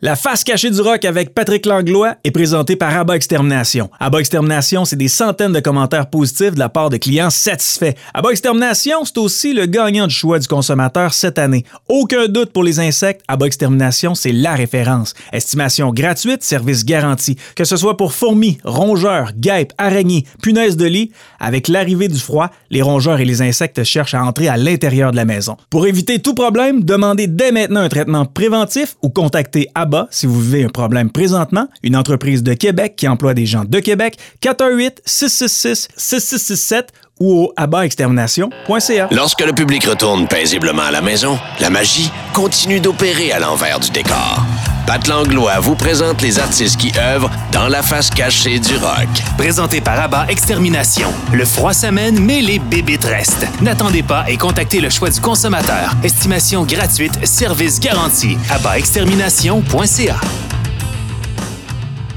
La face cachée du rock avec Patrick Langlois est présentée par Abba Extermination. Abba Extermination, c'est des centaines de commentaires positifs de la part de clients satisfaits. Abba Extermination, c'est aussi le gagnant du choix du consommateur cette année. Aucun doute pour les insectes, Abba Extermination, c'est la référence. Estimation gratuite, service garanti. Que ce soit pour fourmis, rongeurs, guêpes, araignées, punaises de lit, avec l'arrivée du froid, les rongeurs et les insectes cherchent à entrer à l'intérieur de la maison. Pour éviter tout problème, demandez dès maintenant un traitement préventif ou contactez Abba si vous vivez un problème présentement, une entreprise de Québec qui emploie des gens de Québec, 418-666-6667 ou au abatextermination.ca. Lorsque le public retourne paisiblement à la maison, la magie continue d'opérer à l'envers du décor. Pat Langlois vous présente les artistes qui œuvrent dans la face cachée du rock. Présenté par Abba Extermination. Le froid s'amène, mais les bébites restent. N'attendez pas et contactez le choix du consommateur. Estimation gratuite, service garanti. AbbaExtermination.ca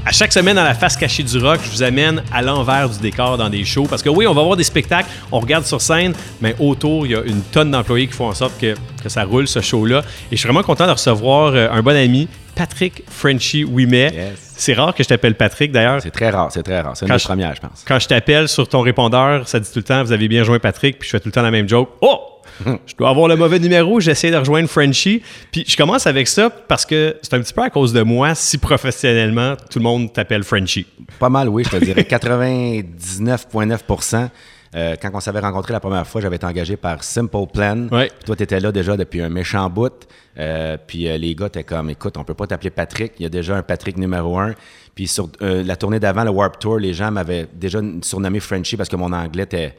à chaque semaine dans la face cachée du rock, je vous amène à l'envers du décor dans des shows. Parce que oui, on va avoir des spectacles, on regarde sur scène, mais autour, il y a une tonne d'employés qui font en sorte que, que ça roule, ce show-là. Et je suis vraiment content de recevoir euh, un bon ami, Patrick Frenchy Ouimet. C'est rare que je t'appelle Patrick, d'ailleurs. C'est très rare, c'est très rare. C'est une des premières, je pense. Quand je t'appelle sur ton répondeur, ça dit tout le temps, vous avez bien joint Patrick, puis je fais tout le temps la même joke. Oh! je dois avoir le mauvais numéro, j'essaie de rejoindre Frenchy. Puis je commence avec ça parce que c'est un petit peu à cause de moi si professionnellement tout le monde t'appelle Frenchy. Pas mal, oui, je te dirais 99,9% euh, quand on s'avait rencontré la première fois, j'avais été engagé par Simple Plan. Ouais. Toi, tu étais là déjà depuis un méchant bout. Euh, puis euh, les gars étaient comme, écoute, on peut pas t'appeler Patrick. Il y a déjà un Patrick numéro un. Puis sur la tournée d'avant, le Warp Tour, les gens m'avaient déjà surnommé Frenchy parce que mon anglais était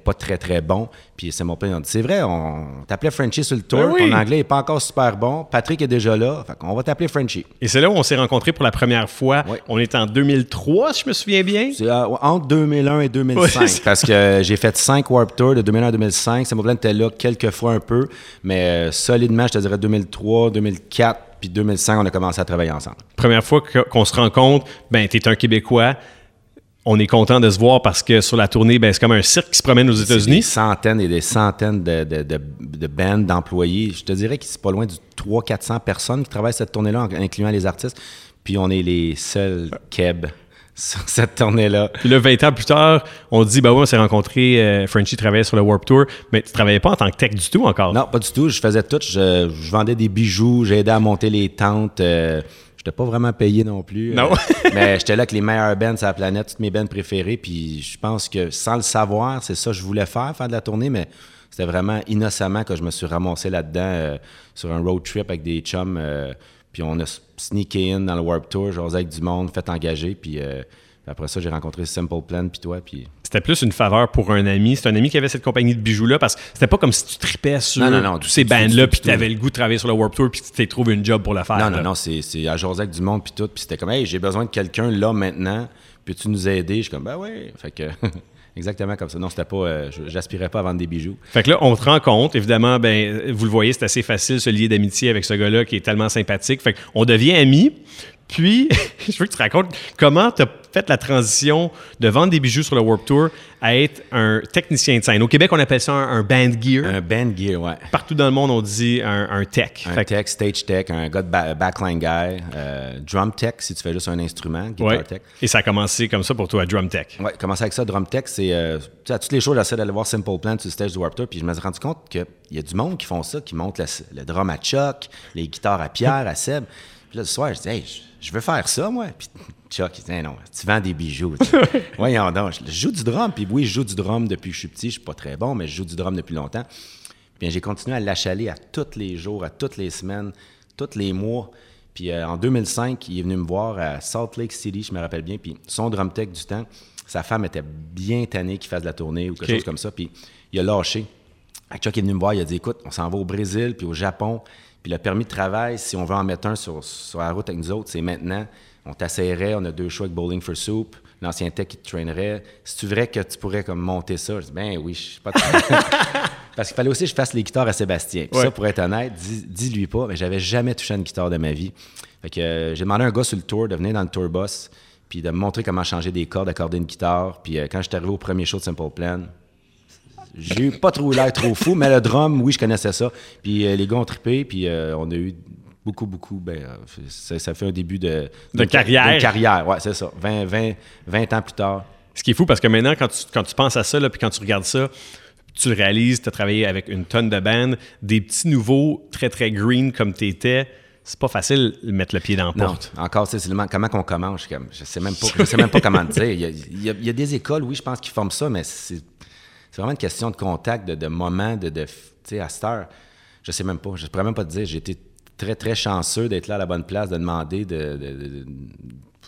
pas très, très bon. Puis c'est mon père, dit, c'est vrai, on t'appelait Frenchie sur le tour. Ben Ton anglais n'est pas encore super bon. Patrick est déjà là. Fait on va t'appeler Frenchie. Et c'est là où on s'est rencontrés pour la première fois. On est en 2003, si je me souviens bien. C'est euh, entre 2001 et 2005. parce que j'ai fait cinq Warp Tours de 2001 à 2005. C'est mon était là quelques fois un peu. Mais euh, solidement, je te dirais 2003, 2004 puis 2005, on a commencé à travailler ensemble. Première fois qu'on se rencontre, ben, tu es un Québécois on est content de se voir parce que sur la tournée, ben, c'est comme un cirque qui se promène aux États-Unis. Des centaines et des centaines de, de, de, bands, d'employés. Je te dirais que c'est pas loin du 300-400 personnes qui travaillent cette tournée-là, incluant les artistes. Puis on est les seuls Keb sur cette tournée-là. Puis là, 20 ans plus tard, on dit, bah oui, on s'est rencontrés, euh, Frenchy travaillait sur le Warp Tour, mais tu travaillais pas en tant que tech du tout encore? Non, pas du tout. Je faisais tout. Je, vendais des bijoux, j'aidais à monter les tentes. Euh, je n'étais pas vraiment payé non plus. Non. Euh, mais j'étais là avec les meilleurs bands sur la planète, toutes mes bands préférées. Puis je pense que sans le savoir, c'est ça que je voulais faire, faire de la tournée, mais c'était vraiment innocemment que je me suis ramassé là-dedans euh, sur un road trip avec des chums. Euh, puis on a sneaké in dans le Warp Tour, j'osais avec du monde, fait engager. Puis après ça, j'ai rencontré Simple Plan, puis toi, puis... C'était plus une faveur pour un ami. C'est un ami qui avait cette compagnie de bijoux-là, parce que c'était pas comme si tu tripais sur tous ces bands-là, puis tu avais le goût de travailler sur le Warp Tour, puis tu t'es trouvé une job pour le faire. Non, non, non, c'est à jaser avec du monde, puis tout. Puis c'était comme, hey, j'ai besoin de quelqu'un là, maintenant, peux-tu nous aider? Je suis comme, ben oui. Fait que... Exactement comme ça. Non, c'était pas. Euh, j'aspirais pas à vendre des bijoux. Fait que là, on te rend compte, évidemment, ben, vous le voyez, c'est assez facile se lier d'amitié avec ce gars-là qui est tellement sympathique. Fait qu'on devient amis. Puis, je veux que tu racontes comment tu as fait la transition de vendre des bijoux sur le Warp Tour à être un technicien de scène. Au Québec, on appelle ça un, band gear. Un band gear, ouais. Partout dans le monde, on dit un, tech. Un tech, stage tech, un gars de backline guy, euh, drum tech si tu fais juste un instrument, guitar tech. Et ça a commencé comme ça pour toi, drum tech. Ouais, commencé avec ça, drum tech, c'est euh, à toutes les choses, j'essaie d'aller voir Simple Plan sur le stage du Warp Tour, puis je me suis rendu compte qu'il y a du monde qui font ça, qui monte le, drum à Chuck, les guitares à Pierre, à Seb. Puis là, ce soir, je dis, hey, je veux faire ça, moi. Puis Chuck, il dit, non, tu vends des bijoux. Voyons donc, je joue du drum. Puis oui, je joue du drum depuis que je suis petit. Je suis pas très bon, mais je joue du drum depuis longtemps. Puis j'ai continué à l'achaler à tous les jours, à toutes les semaines, tous les mois. Puis euh, en 2005, il est venu me voir à Salt Lake City, je me rappelle bien. Puis son drum tech du temps, sa femme était bien tannée qu'il fasse de la tournée ou quelque chose comme ça. Puis il a lâché. Chuck est venu me voir, il a dit écoute, on s'en va au Brésil puis au Japon. Puis le permis de travail, si on veut en mettre un sur, la route avec nous autres, c'est maintenant. On t'assaillerait, on a deux choix avec Bowling for Soup, l'ancien tech qui te trainerait. Si tu vrai que tu pourrais comme monter ça, je dis ben oui, je suis pas Parce qu'il fallait aussi que je fasse les guitares à Sébastien. Puis ça, pour être honnête, dis-lui pas, mais j'avais jamais touché une guitare de ma vie. Fait que euh, j'ai demandé à un gars sur le tour de venir dans le tour bus, puis de me montrer comment changer des cordes, accorder une guitare. Puis euh, quand j'étais arrivé au premier show de Simple Plan, j'ai eu pas trop l'air trop fou, mais le drum, oui, je connaissais ça. Puis euh, les gars ont trippé, puis euh, on a eu Beaucoup, beaucoup. Ben, euh, ça, ça fait un début de... De carrière. De carrière, ouais, c'est ça. 20, 20, 20 ans plus tard. Ce qui est fou parce que maintenant, quand tu, quand tu penses à ça, là, puis quand tu regardes ça, tu le réalises, tu as travaillé avec une tonne de bandes, des petits nouveaux très, très green comme tu étais. C'est pas facile de mettre le pied dans la Non, porte. encore, c'est comment qu'on commence. Je, sais même pas, je sais même pas comment te dire. Il y, a, il y a- il y a des écoles, oui, je pense, qui forment ça, mais c'est c'est vraiment une question de contact, de, de moment, de, de tu sais, à cette heure. Je sais même pas. Je pourrais même pas te dire. J'ai été très, très chanceux d'être là à la bonne place, de demander, de. de-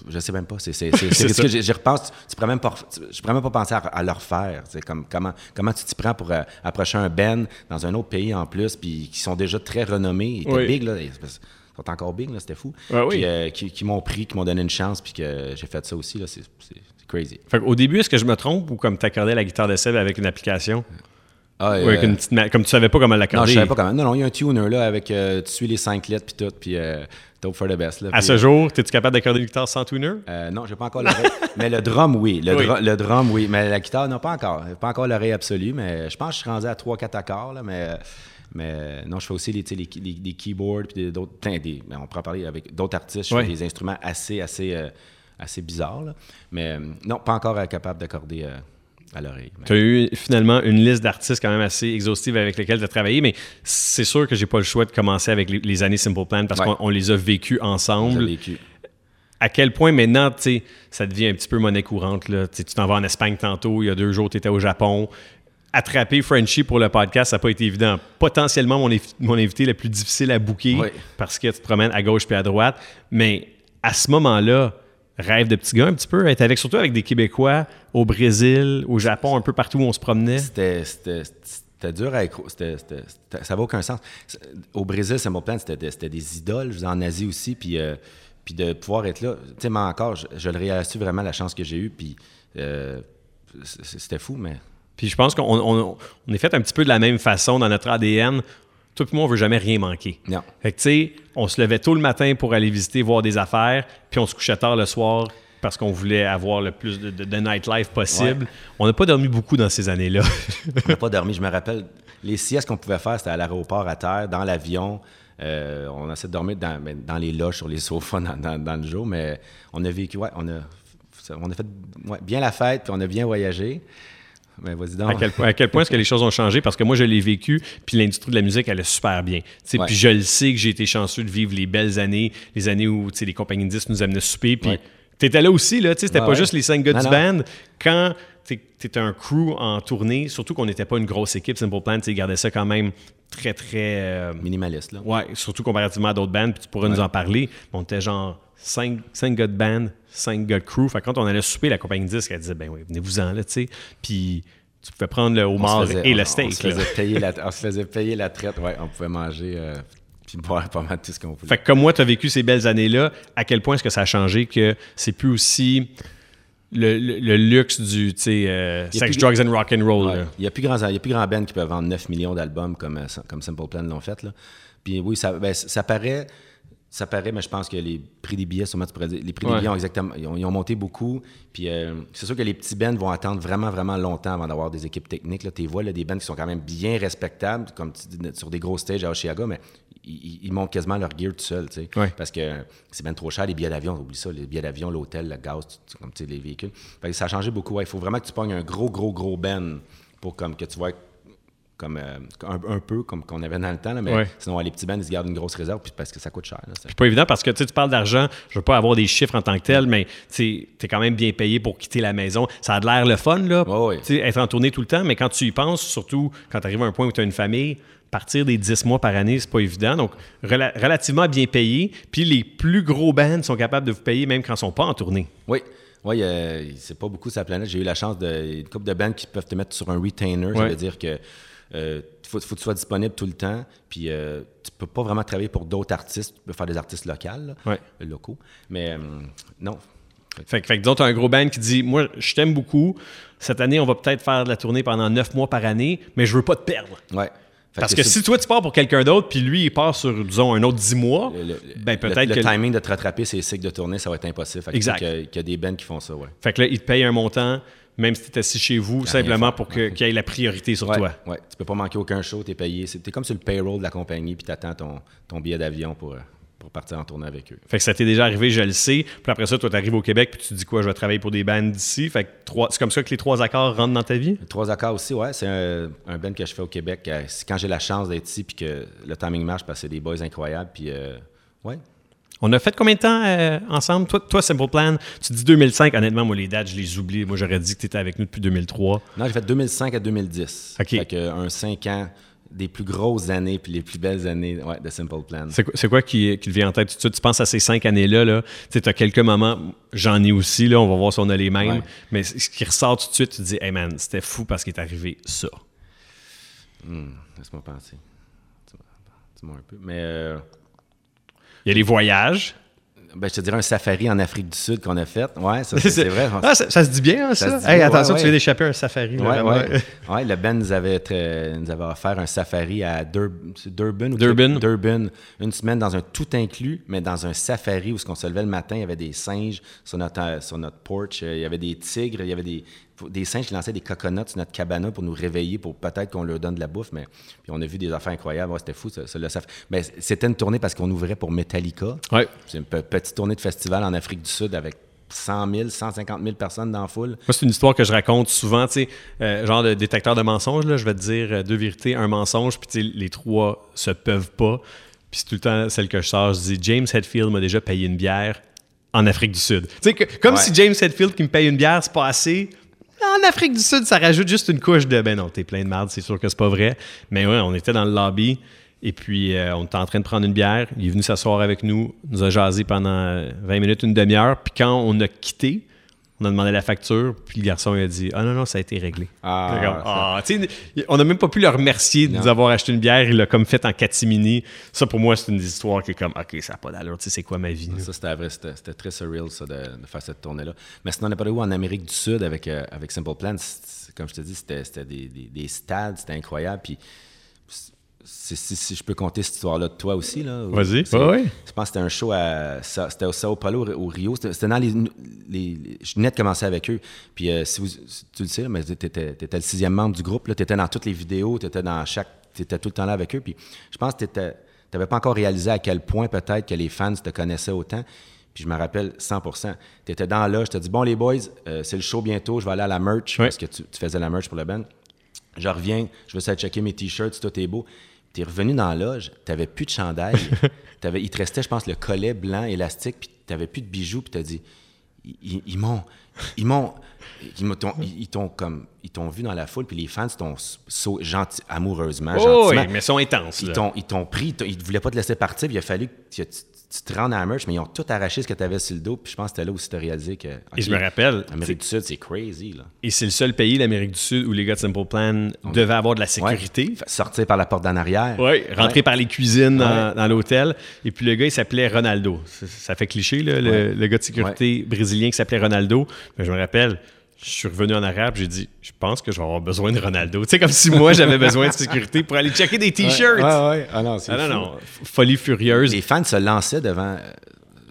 je sais même pas. C'est c'est- ce que j'y repense. Tu pourrais même pas, je pourrais même pas penser à, à le refaire. C'est comme comment, comment tu t'y prends pour euh, approcher un Ben dans un autre pays en plus, puis qui sont déjà très renommés. Ils étaient Oui. big, là. Ils sont encore big, là. C'était fou. Ouais, oui. Puis, euh, qui, qui m'ont pris, qui m'ont donné une chance, puis que j'ai fait ça aussi, là. C'est crazy. Fait au début, est-ce que je me trompe ou comme tu accordais la guitare de Seb avec une application? Ah, avec euh, une petite ma- comme tu savais pas comment non, l'accorder? je savais pas comment. Non, non, il y a un tuner, là, avec. euh, tu suis les cinq lettres, puis tout, puis euh, hope for the best, là. À ce jour, es-tu capable d'accorder une guitare sans tuner? Euh, non, j'ai pas encore l'oreille. mais le drum, oui. Le, Oui. drum- le drum, oui. Mais la guitare, non, pas encore. Pas encore l'oreille absolue, mais je pense que je suis rendu à 3-4 accords, là, mais. Mais euh, non, je fais aussi les, tu sais, les, les- les keyboards, puis d'autres. mais on pourra parler avec d'autres artistes. Je fais des instruments assez, assez, euh, assez bizarres, là. Mais euh, non, pas encore euh, capable d'accorder euh, à l'oreille. Tu as eu finalement une liste d'artistes quand même assez exhaustive avec lesquels tu as travaillé, mais c'est sûr que j'ai pas le choix de commencer avec les, les années Simple Plan parce Ouais. qu'on on les a vécues ensemble. vécu. À quel point maintenant, ça devient un petit peu monnaie courante. Là? Tu t'en vas en Espagne tantôt, il y a deux jours, tu étais au Japon. Attraper Frenchie pour le podcast, ça n'a pas été évident. Potentiellement mon, invi- mon invité le plus difficile à booker Oui. parce que tu te promènes à gauche puis à droite. Mais à ce moment-là, rêve de petit gars un petit peu, être avec, surtout avec des Québécois au Brésil, au Japon, un peu partout où on se promenait. C'était, dur à écro- c'était, c'était- c'était- ça n'a aucun sens. C'est- Au Brésil, Simple Plan, c'était, des- c'était des idoles. Je vous en Asie aussi. Puis, euh, puis de pouvoir être là. Tu sais, mais encore, je, je le réalise vraiment la chance que j'ai eue. Puis euh, c'était fou, mais. Puis je pense qu'on on- on est fait un petit peu de la même façon dans notre ADN. Toi et moi, on veut jamais rien manquer. Non. Fait que, tu sais, on se levait tôt le matin pour aller visiter, voir des affaires, puis on se couchait tard le soir parce qu'on voulait avoir le plus de, de- de nightlife possible. On n'a pas dormi beaucoup dans ces années-là. On n'a pas dormi. Je me rappelle, les siestes qu'on pouvait faire, c'était à l'aéroport, à terre, dans l'avion. Euh, on essaie de dormir dans, ben, dans les loges, sur les sofas dans, dans- dans le jour, mais on a vécu, ouais, on a, on a fait ouais, bien la fête, puis on a bien voyagé. Donc. à, quel, point- est-ce que les choses ont changé? Parce que moi, je l'ai vécu, puis l'industrie de la musique, elle est super bien. Puis je le sais que j'ai été chanceux de vivre les belles années, les années où les compagnies de disques nous amenaient souper. Puis Ouais. tu étais là aussi, là, tu sais, c'était pas ouais. juste les cinq gars Non, du non. band. Quand tu étais un crew en tournée, surtout qu'on n'était pas une grosse équipe, Simple Plan, tu gardaient ça quand même très, très. euh, Minimaliste, là. Ouais, surtout comparativement à d'autres bands, puis tu pourras nous en parler. On était genre 5, gars de band, 5 gars de crew. Fait que quand on allait souper, la compagnie de disques, elle disait, ben oui, venez-vous-en, là, tu sais. Puis tu pouvais prendre le On se homard faisait- et on- le On steak. se, là. faisait payer la, on se faisait payer la traite, ouais, on pouvait manger euh, puis boire pas mal tout ce qu'on voulait. Fait que comme moi, tu as vécu ces belles années-là, à quel point est-ce que ça a changé que c'est plus aussi le, le- le luxe du, euh, sex, plus- drugs and rock and roll. Ouais. Il n'y a plus grand, il y a plus grand band qui peut vendre 9 millions d'albums comme, euh, comme Simple Plan l'ont fait. Là. Puis oui, ça, ben, ça paraît, ça paraît, mais je pense que les prix des billets, sûrement tu pourrais dire, les prix Ouais. des billets ont exactement, ils ont, ils ont monté beaucoup. Puis euh, c'est sûr que les petits bands vont attendre vraiment, vraiment longtemps avant d'avoir des équipes techniques. Là. Tu vois, là, des bands qui sont quand même bien respectables, comme tu dis, sur des gros stages à Oshiaga, mais ils, montent quasiment leur gear tout seuls, tu sais. Ouais. Parce que c'est bien trop cher, les billets d'avion, oublie ça, les billets d'avion, l'hôtel, le gaz, tu- comme tu sais, les véhicules. Fait que ça a changé beaucoup. ouais. Il faut vraiment que tu pognes un gros, gros, gros band pour comme que tu vois comme euh, un, un peu comme qu'on avait dans le temps, là, mais Ouais. sinon les petits bands, ils se gardent une grosse réserve puis parce que ça coûte cher. là, c'est- pas évident parce que tu parles d'argent, je veux pas avoir des chiffres en tant que tel, mais tu es quand même bien payé pour quitter la maison. Ça a de l'air le fun, là, être en tournée tout le temps, mais quand tu y penses, surtout quand tu arrives à un point où tu as une famille, partir des 10 mois par année, c'est pas évident. Donc, rela- relativement bien payé. Puis les plus gros bands sont capables de vous payer même quand ils sont pas en tournée. Oui. Oui, euh, c'est pas beaucoup la planète. J'ai eu la chance de. Une couple de bands qui peuvent te mettre sur un retainer. Ça veut dire que. Euh, faut, faut que tu sois disponible tout le temps. Puis euh, tu peux pas vraiment travailler pour d'autres artistes. Tu peux faire des artistes Ouais. euh, locaux. Mais euh, non. Fait, que- fait que disons, t'as un gros band qui dit Moi, je t'aime beaucoup. Cette année, on va peut-être faire de la tournée pendant 9 mois par année, mais je veux pas te perdre. Ouais. Fait Parce que, si toi, tu pars pour quelqu'un d'autre, puis lui, il part sur, disons, un autre 10 mois, le, le- ben le- peut-être le que. timing de te rattraper, c'est cycles de tournée, ça va être impossible. Fait que Exact. il qu'il y y a des bands qui font ça, ouais. Fait que là, il te paye un montant, même si tu es assis chez vous, simplement pour qu'il y ait la priorité sur Ouais, toi. ouais. Tu peux pas manquer aucun show, tu es payé. C'est- T'es comme sur le payroll de la compagnie, puis tu attends ton, ton billet d'avion pour, euh, pour partir en tournée avec eux. Fait que ça t'est déjà arrivé, je le sais. Puis après ça, toi, tu arrives au Québec, puis tu te dis quoi, je vais travailler pour des bands d'ici. Fait que c'est comme ça que les trois accords rentrent dans ta vie? Les Trois accords aussi, ouais, c'est un, un band que je fais au Québec. Euh, quand j'ai la chance d'être ici puis que le timing marche parce que c'est des boys incroyables. Puis, euh, ouais. On a fait combien de temps euh, ensemble? Toi, toi, Simple Plan, tu dis 2005. Honnêtement, moi, les dates, je les oublie. Moi, j'aurais dit que tu étais avec nous depuis 2003. Non, j'ai fait 2005 à 2010. OK. Fait que un 5 ans, des plus grosses années puis les plus belles années ouais, de Simple Plan. C'est quoi, quoi qui, qui te vient en tête tout de suite? Tu penses à ces cinq années-là, là, tu as quelques moments, j'en ai aussi, là, on va voir si on a les mêmes, Ouais. mais ce qui ressort tout de suite, tu te dis, hey man, c'était fou parce qu'il est arrivé ça. Hmm, Laisse-moi penser. Dis-moi dis-moi un peu. Mais euh, Il y a les voyages. ben, je te dirais un safari en Afrique du Sud qu'on a fait. Ouais, ça, c'est c'est vrai. Ah, ça, ça se dit bien, hein, ça? Ça se dit Hey, bien, attention, ouais, tu viens d'échapper à un safari. là, Ouais, ouais. Ouais, le band nous avait, très- nous avait offert un safari à Dur- Durban. ou Durban. Durban. Une semaine dans un tout inclus, mais dans un safari où on se levait le matin, il y avait des singes sur notre, euh, sur notre porch, euh, il y avait des tigres, il y avait des, des singes qui lançaient des coconuts sur notre cabana pour nous réveiller, pour peut-être qu'on leur donne de la bouffe. Mais puis on a vu des affaires incroyables. Ouais, c'était fou, ça, ça, Ben, c'était une tournée parce qu'on ouvrait pour Metallica. Ouais. C'est une pe- petite tournée de festival en Afrique du Sud avec 100 000, 150 000 personnes dans la foule. Moi, c'est une histoire que je raconte souvent, tu sais, euh, genre de détecteur de mensonges. Là, je vais te dire euh, deux vérités, un mensonge, puis les trois se peuvent pas. Puis c'est tout le temps celle que je sors. Je dis James Hetfield m'a déjà payé une bière en Afrique du Sud. Tu sais, comme Ouais. si James Hetfield qui me paye une bière, c'est pas assez. En Afrique du Sud, ça rajoute juste une couche de ben non, t'es plein de merde, c'est sûr que c'est pas vrai. Mais ouais, on était dans le lobby. Et puis, euh, on était en train de prendre une bière. Il est venu s'asseoir avec nous, nous a jasé pendant euh, 20 minutes, une demi-heure. Puis quand on a quitté, on a demandé la facture, puis le garçon il a dit Ah non, non, ça a été réglé. Ah, comme, Ah, on n'a même pas pu le remercier de Non. nous avoir acheté une bière. Il l'a comme fait en catimini. Ça, pour moi, c'est une des histoires qui est comme Ok, ça n'a pas d'allure. Tu sais, c'est quoi ma vie? Ça, c'était vrai. C'était très surreal, ça, de, de faire cette tournée-là. Mais sinon, on n'a pas où? En Amérique du Sud avec, euh, avec Simple Plan. Comme je te dis, c'était des, des- des stades, c'était incroyable. Puis, si, je peux compter cette histoire-là de toi aussi, là. Vas-y. ouais. Je pense que c'était un show à. C'était au Sao Paulo, au Rio. C'était dans les, Je venais de commencer avec eux. Puis, euh, si, vous, tu le sais, là, mais tu étais, le sixième membre du groupe. Tu étais dans toutes les vidéos. Tu étais dans chaque. Tu étais tout le temps là avec eux. Puis, je pense que tu n'avais pas encore réalisé à quel point, peut-être, que les fans te connaissaient autant. Puis, je me rappelle 100 Tu étais dans là. Je te dis, bon, les boys, euh, c'est le show bientôt. Je vais aller à la merch. Parce que tu, tu faisais la merch pour le band. Je reviens, je veux essayer de checker mes t-shirts, tout est beau. Tu es revenu dans la loge, tu n'avais plus de chandail. T'avais- il te restait, je pense, le collet blanc élastique, puis tu n'avais plus de bijoux, puis tu as dit ils, m'ont. Ils m'ont. Ils m'ont- t'ont- ils- ils t'ont comme. Ils t'ont vu dans la foule, puis les fans t'ont sau- gentil, amoureusement, Oh, oui, mais ils sont intenses. Ils t'ont, pris, ils ne voulaient pas te laisser partir, puis il a fallu que tu, tu- te rendes à la merch, mais ils ont tout arraché ce que tu avais sur le dos, puis je pense que c'était là aussi tu as réalisé que. Et je me rappelle, L'Amérique du Sud, c'est crazy, là. Et c'est le seul pays, l'Amérique du Sud, où les gars de Simple Plan devaient avoir de la sécurité. Ouais. Sortir par la porte d'en arrière. Oui, rentrer Ouais. par les cuisines dans, Ouais. dans l'hôtel. Et puis le gars, il s'appelait Ronaldo. Ça, ça fait cliché, là, le, le gars de sécurité brésilien qui s'appelait Ronaldo. Mais je me rappelle, je suis revenu en arrière j'ai dit, je pense que je vais avoir besoin de Ronaldo. Tu sais, comme si moi, j'avais besoin de sécurité pour aller checker des t-shirts. Ouais, ouais. Ah non, c'est Ah non, non, folie furieuse. Les fans se lançaient devant.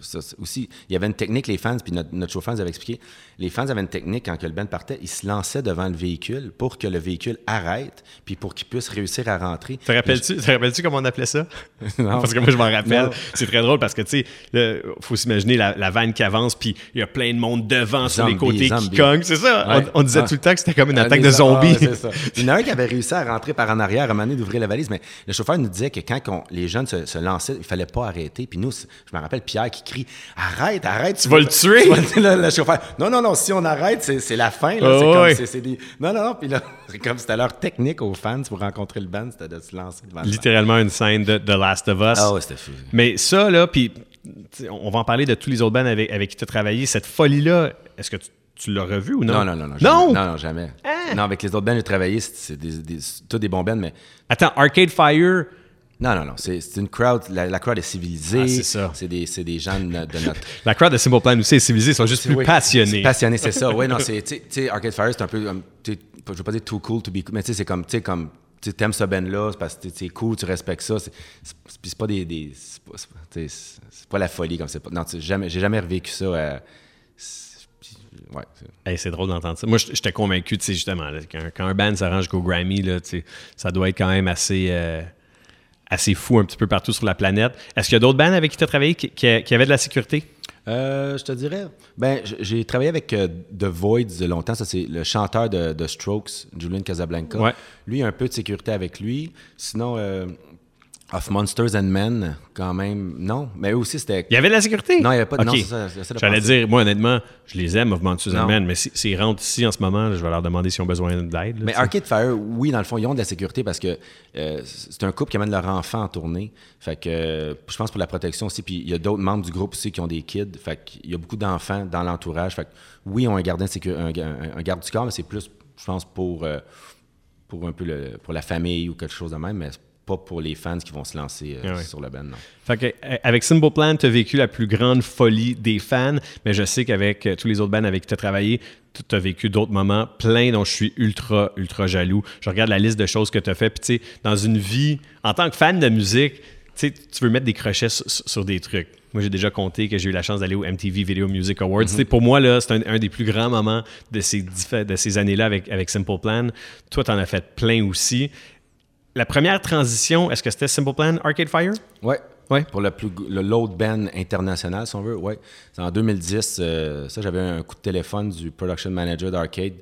Ça, aussi, il y avait une technique, les fans, puis notre, notre chauffeur nous avait expliqué. Les fans avaient une technique quand que le band partait, ils se lançaient devant le véhicule pour que le véhicule arrête, puis pour qu'ils puissent réussir à rentrer. Te rappelles-tu, te rappelles-tu comment on appelait ça? Non. parce que moi, je m'en rappelle. C'est très drôle parce que, tu sais, là, faut s'imaginer la, la vanne qui avance, puis il y a plein de monde devant, sur les Zombies, côtés qui cogne. C'est ça? Ouais. On, on disait Ah. tout le temps que c'était comme une Ah, attaque de zombies. ah, ça. Il y en a un qui avait réussi à rentrer par en arrière, à un moment donné, d'ouvrir la valise, mais le chauffeur nous disait que quand on- les jeunes se, se lançaient, il fallait pas arrêter. Puis nous, je me rappelle Pierre qui crie Arrête, arrête. Tu vas le tuer. Tu vas- le, le chauffeur Non, non, non, si on arrête, c'est la fin. Là, des- Non, non, non. Puis là, c'est comme c'était leur technique aux fans pour rencontrer le band, c'était de se lancer devant. Littéralement une scène de The Last of Us. Ah ouais, c'était fou. Mais ça, là, puis on va en parler de tous les autres bands avec, avec qui tu as travaillé. Cette folie-là, est-ce que tu, tu l'as revu ou non? Non, non, non. Non, Non? jamais. non, non, jamais. Non, avec les autres bands, j'ai travaillé, c'est c'est des, des, tous des bons bands, mais Attends, Arcade Fire, Non, non, non. C'est une crowd. La, la crowd est civilisée. Ah, c'est ça. C'est des, gens de, no- de notre. la crowd de Simple Plan aussi est civilisée, ils sont juste plus Oui, passionnés. c'est ça. Oui, non, c'est. Tu sais- Arcade Fire, c'est un peu. um, je veux pas dire too cool to be cool, mais tu sais, c'est comme. Tu sais, comme. Tu sais, t'aimes ce band-là, c'est parce que c'est cool, tu respectes ça. Puis c'est pas des. des c'est pas, pas- la folie comme c'est pas. Non, jamais, j'ai jamais revécu ça. euh, ouais. c'est- Hey, c'est drôle d'entendre ça. Moi, j'étais convaincu, tu sais, justement, là, quand, quand un band s'arrange qu'au Grammy, là, ça doit être quand même assez, euh, assez fous un petit peu partout sur la planète. Est-ce qu'il y a d'autres bands avec qui tu as travaillé qui, qui, qui avaient de la sécurité? Euh, je te dirais, ben, j'ai travaillé avec euh, The Voids longtemps. Ça, c'est le chanteur de, de Strokes, Julian Casablanca. Ouais. Lui, il y a un peu de sécurité avec lui. Sinon, euh, Of Monsters and Men, quand même, non. Mais eux aussi, c'était. Il y avait de la sécurité? Non, il y avait pas de- non, Ok. c'est ça, j'essaie de J'allais dire, moi, honnêtement, je les aime, de Susan Non. Man, mais si- s'ils rentrent ici en ce moment, je vais leur demander s'ils ont besoin d'aide. Mais tu sais. Arcade Fire, oui, dans le fond, ils ont de la sécurité parce que euh, c'est un couple qui amène leur enfant en tournée. Fait que euh, je pense pour la protection aussi. Puis il y a d'autres membres du groupe aussi qui ont des kids. Fait qu'il y a beaucoup d'enfants dans l'entourage. Fait que oui, ils ont un gardien un, un- un garde du corps, mais c'est plus, je pense, pour, euh, pour un peu le- pour la famille ou quelque chose de même, mais pas pour les fans qui vont se lancer euh, Ah ouais. sur le band, non. Fait que, euh, avec Simple Plan, tu as vécu la plus grande folie des fans, mais je sais qu'avec euh, tous les autres bands avec qui tu as travaillé, tu as vécu d'autres moments pleins dont je suis ultra, ultra jaloux. Je regarde la liste de choses que tu as fait, puis tu sais, dans une vie, en tant que fan de musique, tu veux mettre des crochets sur, sur des trucs. Moi, j'ai déjà compté que j'ai eu la chance d'aller au MTV Video Music Awards. Sais, Pour moi, là, c'est un, un des plus grands moments de ces, de ces années-là avec, avec Simple Plan. Toi, tu en as fait plein aussi. La première transition, est-ce que c'était Simple Plan Arcade Fire? Ouais. Ouais. Pour le plus le load band international, si on veut, ouais. C'est en 2010, euh, ça, j'avais un coup de téléphone du production manager d'Arcade.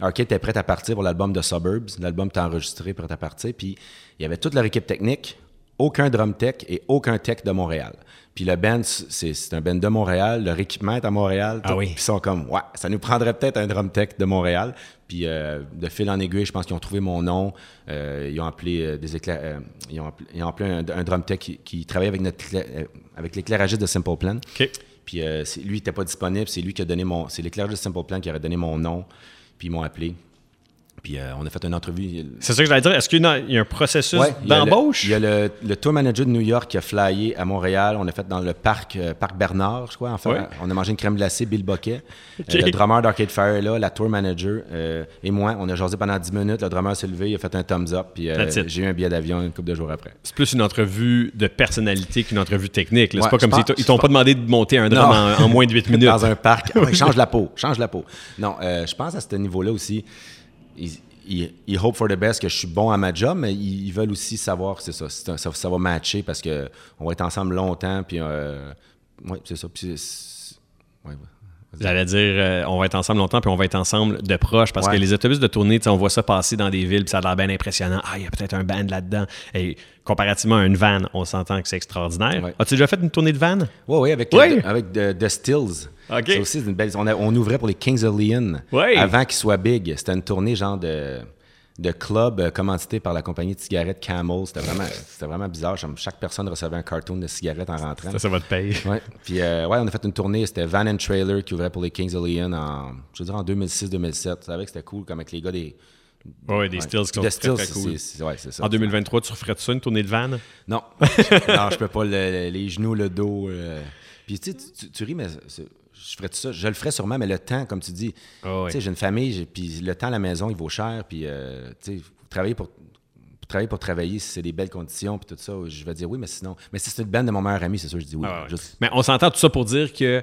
Arcade était prête à partir pour l'album de Suburbs. L'album était enregistré, prêt à partir. Puis il y avait toute leur équipe technique, aucun drum tech et aucun tech de Montréal. Puis le band, c'est un band de Montréal. Leur équipement est à Montréal. Ah oui. Puis ils sont comme, ouais, ça nous prendrait peut-être un drum tech de Montréal. Puis euh, de fil en aiguille, je pense qu'ils ont trouvé mon nom. Euh, ils ont appelé euh, des euh, ils, ont appelé, ils ont appelé un, un drum tech qui, qui travaillait avec notre avec l'éclairagiste de Simple Plan. Puis lui, il n'était pas disponible. C'est lui qui a donné mon. C'est l'éclairagiste de Simple Plan qui aurait donné mon nom. Puis ils m'ont appelé. Puis euh, on a fait une entrevue. C'est ça que j'allais dire. Est-ce qu'il y a y un processus Ouais, d'embauche? Il y a le, le tour manager de New York qui a flyé à Montréal. On a fait dans le parc, euh, parc Bernard, je crois. Enfin, Ouais. on a mangé une crème glacée, Bill Boquet. Euh, le drummer d'Arcade Fire est là, la tour manager et moi. On a jasé pendant 10 minutes. Le drummer s'est levé, il a fait un thumbs up. Puis j'ai eu un billet d'avion une couple de jours après. C'est plus une entrevue de personnalité qu'une entrevue technique. C'est pas comme s'ils ils t'ont pas demandé de monter un drum en, en moins de 8 minutes. dans un parc. Ah change la peau, change la peau. Non, je pense à ce niveau-là aussi. Ils, ils, ils hope for the best que je suis bon à ma job, mais ils, veulent aussi savoir, c'est ça, ça, ça va matcher parce que on va être ensemble longtemps, puis euh, ouais, c'est ça. Puis ouais. J'allais dire, euh, on va être ensemble longtemps, puis on va être ensemble de proche, parce Ouais. que les autobus de tournée, on voit ça passer dans des villes, puis ça a l'air bien impressionnant. Ah, il y a peut-être un band là-dedans. Et comparativement à une van, on s'entend que c'est extraordinaire. Ouais. As-tu déjà fait une tournée de van? Avec, Ouais. euh, avec The, The Stills. OK. C'est aussi une belle. On, a- on ouvrait pour les Kings of Leon avant qu'ils soient big. C'était une tournée genre de, de club euh, commandité par la compagnie de cigarettes Camel. C'était vraiment, vraiment bizarre. Chaque personne recevait un cartoon de cigarettes en rentrant. Ça, ça va te payer. Ouais. Puis, euh, ouais, on a fait une tournée. C'était Van and Trailer qui ouvrait pour les Kings of Leon en, je veux dire, en 2006-2007. Tu savais que c'était cool, comme avec les gars des. Ouais, des. Stills qui sont très, Stills, très cool. c'est- c'est- ouais, c'est ça. En 2023, tu referais ça, une tournée de van? Non. non, je peux pas. le- les genoux, le dos. euh. Puis, tu sais, tu- tu- ris, mais je ferais tout ça. Je le ferais sûrement, mais le temps, comme tu dis. Ah ouais. Tu sais, j'ai une famille, puis le temps à la maison, il vaut cher. Puis, euh, tu sais, travailler pour. pour Travailler pour travailler, si c'est des belles conditions, puis tout ça, je vais dire oui, mais sinon. Mais si c'est une bande de mon meilleur ami, c'est sûr, je dis oui. Ah ouais. Juste- Mais on s'entend tout ça pour dire que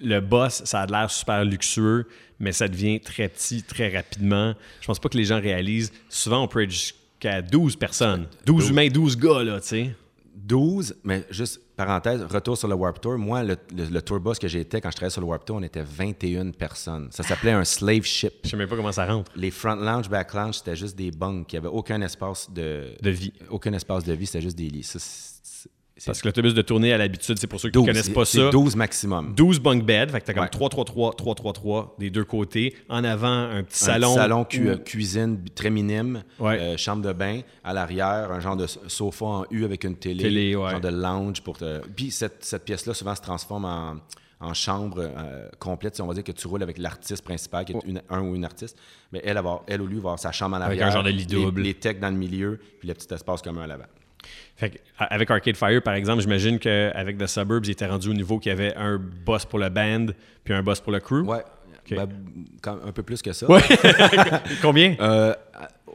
le boss, ça a l'air super luxueux, mais ça devient très petit très rapidement. Je pense pas que les gens réalisent. Souvent, on peut être jusqu'à 12 personnes. 12 humains, 12 gars, là, tu sais. 12, mais juste parenthèse, retour sur le Warp Tour. Moi, le, le, le tour boss que j'étais quand je travaillais sur le Warp Tour, on était 21 personnes. Ça s'appelait un slave ship. Je sais même pas comment ça rentre. Les front lounge, back lounge, c'était juste des bunks. Il n'y avait aucun espace de, De vie. Aucun espace de vie, c'était juste des lits. Ça, Parce que l'autobus de tournée, à l'habitude, c'est pour ceux qui 12, ne connaissent pas ça. 12 maximum. 12 bunk beds, fait que t'as comme Ouais. 3, 3, 3, 3, 3, 3 des deux côtés. En avant, un petit Un salon. petit salon cu- où- euh, cuisine très minime, Ouais. euh, chambre de bain, à l'arrière, un genre de sofa en U avec une télé, Télé, ouais. genre de lounge pour te... Puis cette, cette pièce-là souvent se transforme en, en chambre euh, complète. Si on va dire que tu roules avec l'artiste principal, qui est une- un ou une artiste, mais elle, elle, ou lui va avoir sa chambre en Avec arrière, un genre de lit les- double. les, techs dans le milieu, puis le petit espace commun à l'avant. Fait que, avec Arcade Fire, par exemple, j'imagine qu'avec The Suburbs, il était rendu au niveau qu'il y avait un boss pour le band, puis un boss pour le crew. Ouais, ben, quand- un peu plus que ça. Ouais. Combien? Euh,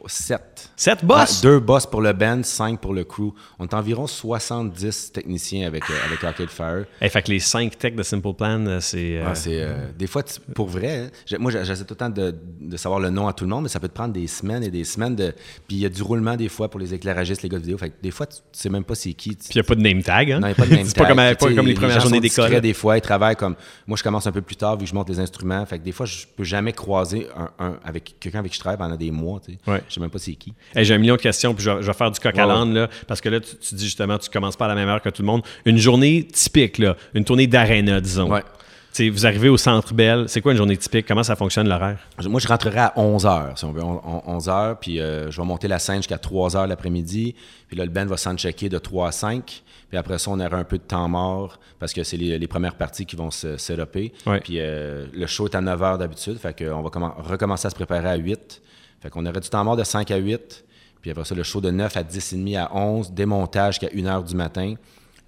sept. Sept boss? Ah, deux boss pour le band, cinq pour le crew. On est environ 70 techniciens avec, euh, avec Arcade Fire. Eh, fait que les cinq techs de Simple Plan, euh, c'est. euh, Ah, euh, des fois, tu- pour vrai, hein, moi, j'essaie tout le temps de, de savoir le nom à tout le monde, mais ça peut te prendre des semaines et des semaines. De, puis il y a du roulement des fois pour les éclairagistes, les gars de vidéo. Fait que des fois, tu, tu sais même pas c'est qui. Puis il n'y a pas de name tag, hein? non, il n'y a pas de name c'est pas tag. comme, pas comme les premières gens journées d'école. là. des fois, ils travaillent comme. Moi, je commence un peu plus tard vu que je monte les instruments. Fait que des fois, je peux jamais croiser un, un- avec quelqu'un avec qui je travaille pendant des mois. Tu sais. Ouais. Je sais même pas c'est qui. Hey, J'ai un million de questions, puis je vais, je vais faire du coq à l'âne, là, parce que là, tu, tu dis justement, tu commences pas à la même heure que tout le monde. Une journée typique, là, une tournée d'aréna, disons. Ouais. Tu sais, vous arrivez au Centre Bell, c'est quoi une journée typique? Comment ça fonctionne l'horaire? Moi, je rentrerai à 11h, si on veut, on- on- 11h, puis euh, je vais monter la scène jusqu'à 3h l'après-midi, puis là, le band va soundchecker de 3 à 5, puis après ça, on aura un peu de temps mort, parce que c'est les, les premières parties qui vont se setuper, Ouais. puis euh, le show est à 9h d'habitude, fait qu'on va commen- recommencer à se préparer à 8, fait qu'on aurait du temps mort de 5 à 8, puis après ça, le show de 9 à 10h30 à 11, démontage jusqu'à 1h du matin,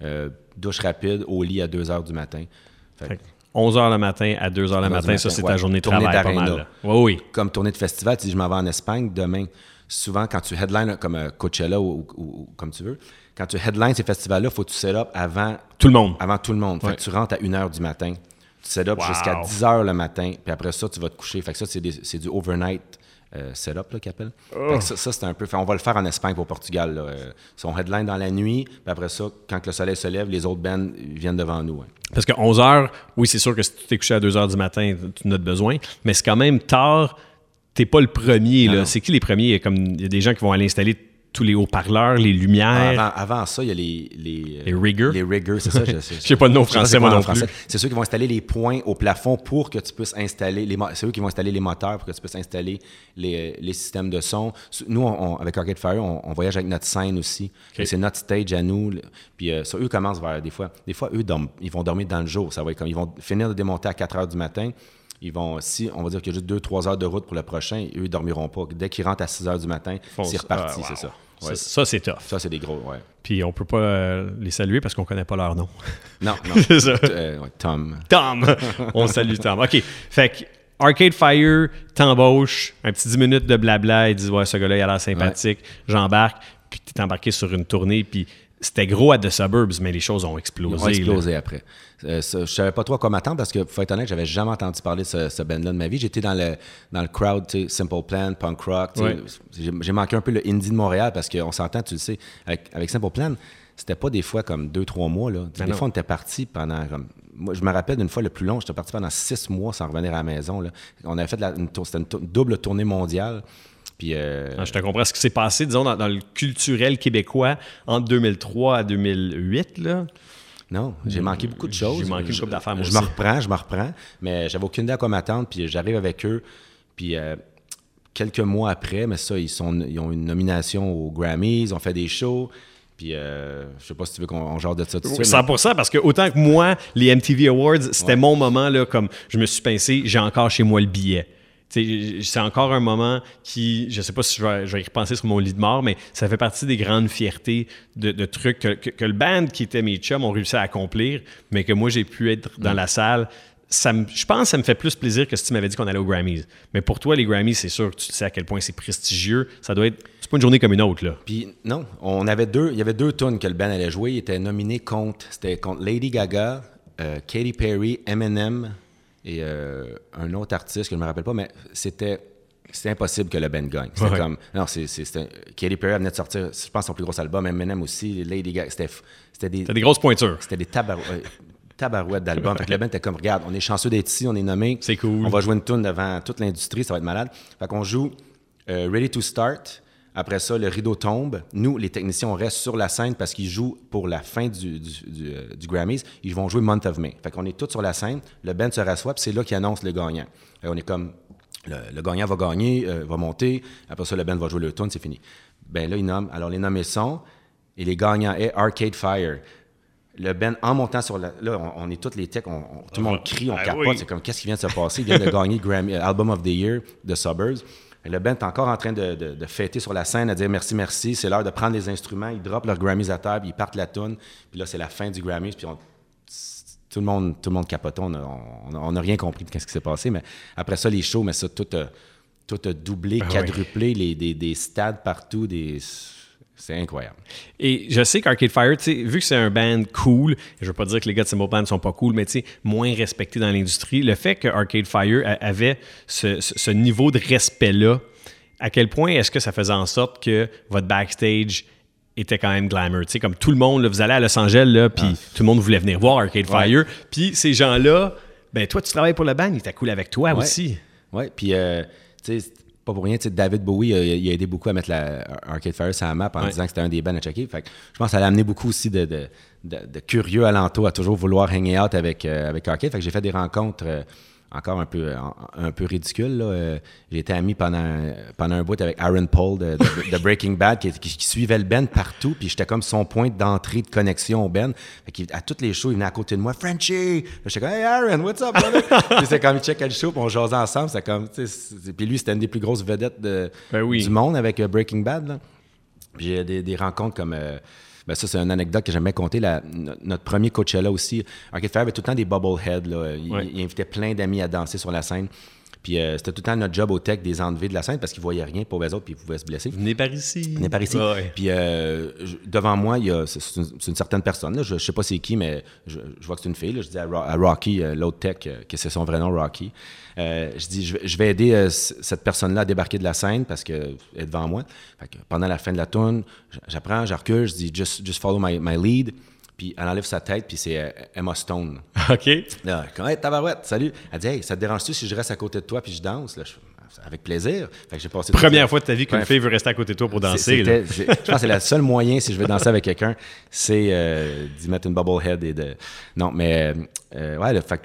euh, douche rapide, au lit à 2h du matin. Fait que- Fait que 11h le matin à 2h le 11h du matin, ça, c'est ouais. ta journée de Tournée travail pas mal. là. Oui, comme tournée de festival, tu dis je m'en vais en Espagne demain. Souvent, quand tu headline comme euh, Coachella ou, ou- ou comme tu veux, quand tu headline ces festivals-là, il faut que tu set up avant Tout le monde. Avant tout le monde. Fait Ouais. que tu rentres à 1h du matin. Tu set up Wow. jusqu'à 10h le matin. Puis après ça, tu vas te coucher. Fait que ça, c'est du overnight euh, setup, là, qu'ils appellent. Que ça, ça, c'est un peu... fait, on va le faire en Espagne pour Portugal. Là. Euh, son headline dans la nuit. Puis après ça, quand le soleil se lève, les autres bands viennent devant nous. ouais. Parce que 11h, oui, c'est sûr que si tu t'es couché à 2h du matin, tu en as besoin, mais c'est quand même tard. T'es pas le premier. Là. C'est qui les premiers? Comme Il y a des gens qui vont aller installer tous les haut-parleurs, les lumières. Avant, avant ça, il y a les... Les, Les riggers? Les riggers, c'est ça. Je sais pas le nom français, moi non plus. C'est ceux qui vont installer les points au plafond pour que tu puisses installer les c'est eux qui vont installer les moteurs pour que tu puisses installer les, les systèmes de son. Nous, on- on- avec Arcade Fire, on, on voyage avec notre scène aussi. C'est notre stage à nous. Puis euh, ça, eux commencent vers des fois. Des fois, eux, dorment- ils vont dormir dans le jour. Ça va être comme ils vont finir de démonter à 4 heures du matin. Ils vont, si on va dire qu'il y a juste 2-3 heures de route pour le prochain, eux, ils dormiront pas. Dès qu'ils rentrent à 6 heures du matin, c'est reparti, Ah, wow. c'est ça. Ça, Ouais. ça, c'est tough. Ça, c'est des gros, ouais. Puis on peut pas euh, les saluer parce qu'on connaît pas leur nom. Non, non. C'est ça. Euh, ouais, Tom. Tom! On salue Tom. OK. Fait que Arcade Fire t'embauche, un petit 10 minutes de blabla, ils disent Ouais, ce gars-là, il a l'air sympathique, j'embarque, puis t'es embarqué sur une tournée, puis c'était gros à The Suburbs, mais les choses ont explosé. Ils ont là. explosé après. Euh, ça, je savais pas trop à quoi m'attendre parce que, faut être honnête, j'avais jamais entendu parler de ce, ce band-là de ma vie. J'étais dans le, dans le crowd, tu sais, Simple Plan, Punk Rock. Ouais. J'ai, manqué un peu le indie de Montréal parce qu'on s'entend, tu le sais, avec, avec Simple Plan, c'était pas des fois comme deux, trois mois. Là. Des non. fois, on était parti pendant comme. Moi, je me rappelle d'une fois le plus long, j'étais parti pendant six mois sans revenir à la maison. Là. On avait fait la- une, tour- une, tour- double tournée mondiale. Puis, euh, Ah, je te comprends ce qui s'est passé, disons, dans, dans le culturel québécois entre 2003 à 2008. Là? Non, j'ai manqué beaucoup de choses. J'ai manqué une couple d'affaires, moi Je me reprends, je me reprends, mais j'avais aucune idée à quoi m'attendre, puis j'arrive avec eux, puis euh, quelques mois après, mais ça, ils, sont, ils ont une nomination aux Grammys, ils ont fait des shows, puis euh, je sais pas si tu veux qu'on on genre de ça tout de suite. mais- 100%, parce que autant que moi, les MTV Awards, c'était mon moment, là, comme je me suis pincé, j'ai encore chez moi le billet. C'est encore un moment qui, je sais pas si je vais, y repenser sur mon lit de mort, mais ça fait partie des grandes fiertés de, trucs que, le band qui était mes chums ont réussi à accomplir, mais que moi j'ai pu être dans la salle. Ça je pense que ça me fait plus plaisir que si tu m'avais dit qu'on allait aux Grammys. Mais pour toi, les Grammys, c'est sûr que tu sais à quel point c'est prestigieux. Ça doit être. C'est pas une journée comme une autre, là. Puis non, on avait deux, il y avait deux tunes que le band allait jouer. Il était nominé contre, c'était contre Lady Gaga, euh, Katy Perry, Eminem et euh, un autre artiste que je me rappelle pas, mais c'était c'était impossible que le band gagne. C'était Ouais. comme non, c'est Katy Perry venait de sortir, je pense son plus gros album, Eminem aussi, Lady Gaga, c'était des des grosses pointures. c'était des tabarou- euh, tabarouettes d'albums. Fait que le band était comme, regarde, on est chanceux d'être ici, on est nommé. C'est cool. On va jouer une tune devant toute l'industrie, ça va être malade. Fait qu'on joue euh, Ready to Start. Après ça, le rideau tombe. Nous, les techniciens, on reste sur la scène parce qu'ils jouent pour la fin du, du, du, euh, du Grammys. Ils vont jouer Month of May. Fait qu'on est tous sur la scène. Le band se rassoit, puis c'est là qu'ils annoncent le gagnant. On est comme, le, le gagnant va gagner, euh, va monter. Après ça, le band va jouer le tune, c'est fini. Ben là, ils nomment. Alors, les nommés sont, et les gagnants est Arcade Fire. Le Ben, en montant sur la. Là, on, on est tous les techs, on- on- tout le monde crie, on Ah capote. oui. C'est comme, qu'est-ce qui vient de se passer? Il vient de gagner Grammy, Album of the Year de Suburbs. Le band est encore en train de, de- de fêter sur la scène, à dire merci, merci. C'est l'heure de prendre les instruments. Ils droppent leurs Grammys à table, ils partent la tune. Puis là, c'est la fin du Grammys. Puis on- tout le monde, tout le monde capote. On n'a a- a rien compris de ce qui s'est passé. Mais après ça, les shows, mais ça, tout a, toi, t'as doublé, Ben quadruplé les, des, des stades partout, des... c'est incroyable. Et je sais qu'Arcade Fire, tu sais, vu que c'est un band cool, je veux pas dire que les gars de Simple Plan ne sont pas cool, mais tu sais, moins respectés dans l'industrie, le fait que Arcade Fire avait ce, niveau de respect-là, à quel point est-ce que ça faisait en sorte que votre backstage était quand même glamour? Tu sais, comme tout le monde, là, vous allez à Los Angeles, puis tout le monde voulait venir voir Arcade Fire, puis ces gens-là, ben toi, tu travailles pour le band, ils étaient cool avec toi Ouais. aussi. Oui, puis, euh, tu sais, pas pour rien, David Bowie, il a aidé beaucoup à mettre la Arcade Fire sur la map en Ouais. disant que c'était un des bands à checker. Fait que je pense que ça l'a amené beaucoup aussi de, de, de- de curieux alentours à toujours vouloir hang out avec, euh, avec Arcade. Fait que j'ai fait des rencontres euh, encore un peu, un, un peu ridicules. là. Euh, j'ai été ami pendant, pendant un bout avec Aaron Paul de, de- de Breaking Bad qui, qui- qui suivait le band partout. Puis j'étais comme son point d'entrée de connexion au band. Fait à toutes les shows, il venait à côté de moi, Frenchie! J'étais comme, hey Aaron, what's up, brother? Puis c'est comme il checkait le show, puis on jasait ensemble. C'était comme, c'est- puis lui, c'était une des plus grosses vedettes de- Ben oui. du monde avec euh, Breaking Bad. Là. Puis J'ai des, des rencontres comme. euh, ben ça, c'est une anecdote que j'aime bien compter. La- no- notre premier Coachella aussi, Arcade Fire avait tout le temps des bubbleheads. Là. Il, Ouais. il invitait plein d'amis à danser sur la scène. Puis euh, c'était tout le temps notre job au tech des enlever de la scène parce qu'ils voyaient rien pour eux autres puis ils pouvaient se blesser. Venez par ici. Est par ici. Ouais. Puis euh, je- devant moi, il y a, c'est, une, certaine personne. Là. Je, je sais pas c'est qui, mais je, je vois que c'est une fille. là. Je dis à, Ro- à Rocky, euh, l'autre tech, que c'est son vrai nom, Rocky. Je dis, je, vais- je vais aider cette personne-là à débarquer de la scène parce qu'elle est devant moi. Fait que pendant la fin de la tune, j'apprends, je recule, je dis, just, just follow my, my lead. Puis elle enlève sa tête, puis c'est euh, Emma Stone. OK. Là, comme, hey, tabarouette, salut. Elle dit, hey, ça te dérange-tu si je reste à côté de toi puis je danse? Là, je avec plaisir. Fait que j'ai passé Première fois de ta vie qu'une Ouais, fille veut rester à côté de toi pour danser. là. Je pense que c'est le seul moyen, si je veux danser avec quelqu'un, c'est euh, d'y mettre une bubblehead et de. Non, mais euh, ouais, le fait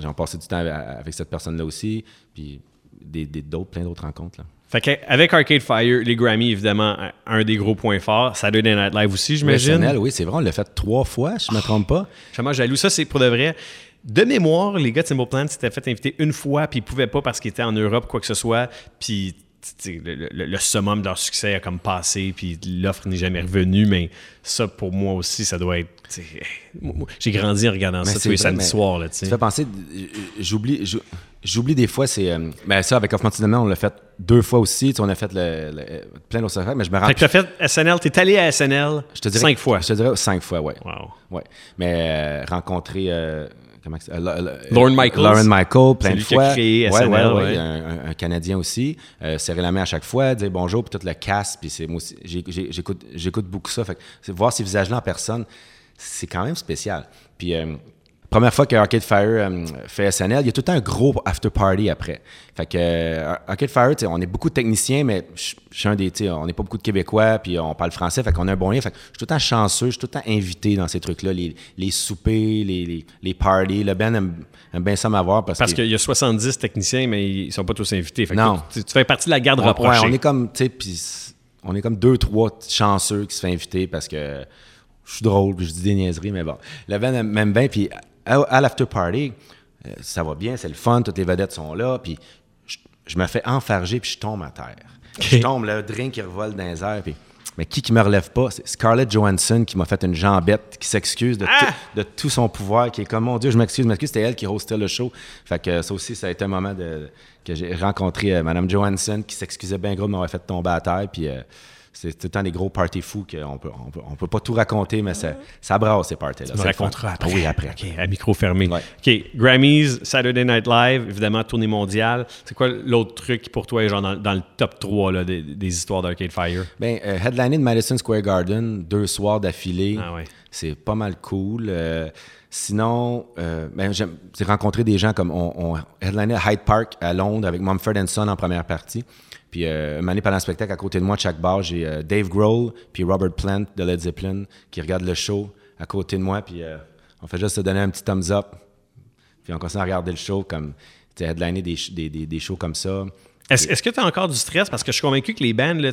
j'en passais du temps avec, avec cette personne-là aussi, puis des, des- d'autres, plein d'autres rencontres. Là. Fait qu'avec Arcade Fire, les Grammy, évidemment, un- des gros points forts. Saturday Night Live aussi, j'imagine. Oui, c'est vrai, on l'a fait trois fois, si je ne me trompe pas. Je suis jaloux. Ça, c'est pour de vrai. De mémoire, les gars de Simple Plan s'étaient fait inviter une fois, puis ils pouvaient pas parce qu'ils étaient en Europe, quoi que ce soit. Puis le, le- le summum de leur succès a comme passé, puis l'offre n'est jamais revenue. Mais ça, pour moi aussi, ça doit être. J'ai grandi en regardant Mais ça tous les samedis soirs. Là, tu penser, euh, j'oublie, j'ou- j'oublie des fois, c'est. euh, ben ça, avec Off on l'a fait deux fois aussi, on a fait le, le- plein d'autres affaires, mais je me rends Fait que t'as fait SNL, t'es allé à SNL Je te dirais, cinq fois. Je te dirais cinq fois, ouais. Wow. Ouais. Mais euh, rencontrer. euh, comment que c'est- euh, la- la- Lorne Michaels. Lorne Michael, plein de lui qui a fois. créé SNL, ouais, ouais, ouais. Un, Canadien aussi. Euh, serrer la main à chaque fois, dire bonjour, puis tout le casse. Puis c'est moi aussi. J'écoute j'écoute beaucoup ça. Fait que voir ces visages-là en personne, c'est quand même spécial. Puis. euh, Première fois que Arcade Fire euh, fait SNL, il y a tout le temps un gros after party après. Fait que euh, Arcade Fire, on est beaucoup de techniciens, mais je suis un des, on n'est pas beaucoup de Québécois, puis on parle français, fait qu'on a un bon lien. Fait que je suis tout le temps chanceux, je suis tout le temps invité dans ces trucs-là, les, les soupers, les, les, les parties. Le Ben aime, aime bien ça m'avoir parce, Parce que qu'il y a 70 techniciens, mais ils sont pas tous invités. Fait que Non. tu, tu fais partie de la garde on, rapprochée. ouais, on est comme, tu sais, puis on est comme deux, trois chanceux qui se fait inviter parce que je suis drôle, puis je dis des niaiseries, mais bon. Le Ben aime- m'aime bien, puis à, à l'after party, euh, ça va bien, c'est le fun, toutes les vedettes sont là, puis je, je me fais enfarger, puis je tombe à terre. Je tombe, le drink qui revole dans les airs, puis... Mais qui qui me relève pas? C'est Scarlett Johansson qui m'a fait une jambette, qui s'excuse de, Ah! tout- de tout son pouvoir, qui est comme, mon Dieu, je m'excuse, je m'excuse, c'était elle qui hostait le show. Fait que ça aussi, ça a été un moment de, que j'ai rencontré euh, Mme Johansson, qui s'excusait bien gros de m'avoir fait tomber à terre, puis euh, c'est tout le temps des gros parties fous qu'on peut, on peut, on peut pas tout raconter, mais ça, ça brasse ces parties-là. Fun. raconteras après. Oui, après. OK, à micro fermé. Ouais. OK, Grammys, Saturday Night Live, évidemment, tournée mondiale. C'est quoi l'autre truc qui, pour toi, est genre dans, dans le top 3 là, des, des histoires d'Arcade Fire? Ben, euh, headliner de Madison Square Garden, deux soirs d'affilée, Ah ouais. c'est pas mal cool. Euh, sinon, euh, ben, j'aime j'ai rencontré des gens comme on, on headliner à Hyde Park à Londres avec Mumford Son en première partie. Puis, euh, une pendant le spectacle, à côté de moi, de chaque bar, j'ai euh, Dave Grohl puis Robert Plant de Led Zeppelin qui regardent le show à côté de moi. Puis, euh, on fait juste se donner un petit thumbs up. Puis, on continue à regarder le show comme, tu sais, headliner des, des, des, des shows comme ça. Est-ce que tu as encore du stress? Parce que je suis convaincu que les bands, là,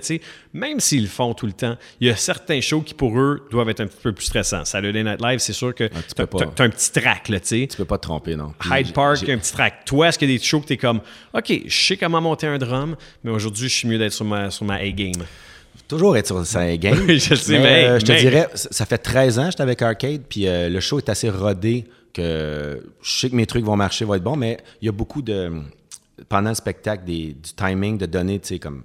même s'ils le font tout le temps, il y a certains shows qui, pour eux, doivent être un petit peu plus stressants. Saturday Night Live, c'est sûr que Ah, tu as, un petit track, là, tu sais. Tu peux pas te tromper, non. Hyde Park, un petit track. Toi, est-ce qu'il y a des shows que tu es comme, OK, je sais comment monter un drum, mais aujourd'hui, je suis mieux d'être sur ma, sur ma A-game? Toujours être sur sa game. Oui, je sais, mais, mais- euh, je te mais- dirais, ça ça fait 13 ans que j'étais avec Arcade, puis euh, le show est assez rodé que je sais que mes trucs vont marcher, vont être bons, mais il y a beaucoup de pendant le spectacle, des, du timing, de donner, tu sais, comme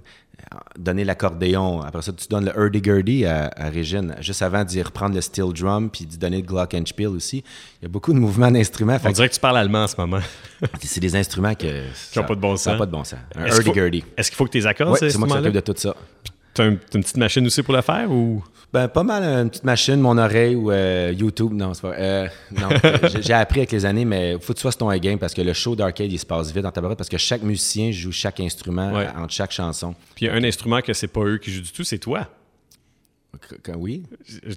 donner l'accordéon. Après ça, tu donnes le hurdy-gurdy à, à Régine, juste avant d'y reprendre le steel drum, puis d'y donner le glockenspiel aussi. Il y a beaucoup de mouvements d'instruments. On que dirait que tu parles allemand en ce moment. c'est des instruments que... Qui ont pas de bon sens. pas de bon sens. Un Est-ce qu'il faut- hurdy-gurdy. Est-ce qu'il faut que tu les accordes, Ouais, ces c'est moi qui s'occupe de tout ça. T'as un- t'as une petite machine aussi pour le faire ou? Ben, pas mal, une petite machine, mon oreille ou euh, YouTube. Non, c'est pas. Euh, non, j'ai- appris avec les années, mais faut que tu sois ton game parce que le show d'arcade, il se passe vite dans ta barrette parce que chaque musicien joue chaque instrument Ouais. euh, entre chaque chanson. Puis il y a un instrument que c'est pas eux qui jouent du tout, c'est toi. Quand- oui.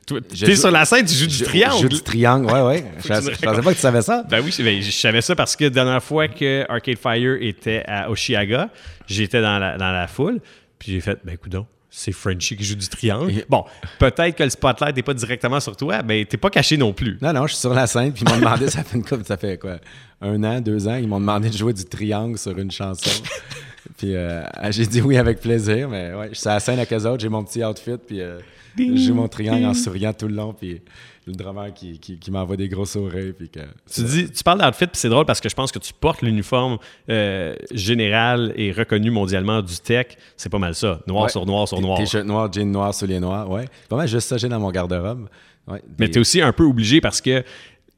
T'es joue- sur la scène, tu joues du triangle. Je joue du triangle, ouais, ouais. je, tu je pensais pas que tu savais ça. Ben oui, je, ben, je savais ça parce que la dernière fois que Arcade Fire était à Oshiaga, j'étais dans la, dans la foule, puis j'ai fait, ben coudon, c'est Frenchie qui joue du triangle. Bon, peut-être que le spotlight n'est pas directement sur toi, mais t'es pas caché non plus. Non, non, je suis sur la scène, puis ils m'ont demandé, ça fait une couple, ça fait quoi, un an, deux ans, ils m'ont demandé de jouer du triangle sur une chanson. puis euh, j'ai dit oui avec plaisir, mais ouais, je suis sur la scène avec eux autres, j'ai mon petit outfit, puis euh, je joue mon triangle en souriant tout le long, puis le drummer qui, qui, qui m'envoie des gros sourires, puis que... Tu dis, tu parles d'outfit, puis c'est drôle parce que je pense que tu portes l'uniforme euh, général et reconnu mondialement du tech. C'est pas mal ça. Noir Ouais. sur noir sur noir. T-shirt noir, jean noir, souliers noirs, ouais. Pas mal juste ça, j'ai dans mon garde-robe. Ouais, Mais tu es aussi un peu obligé parce que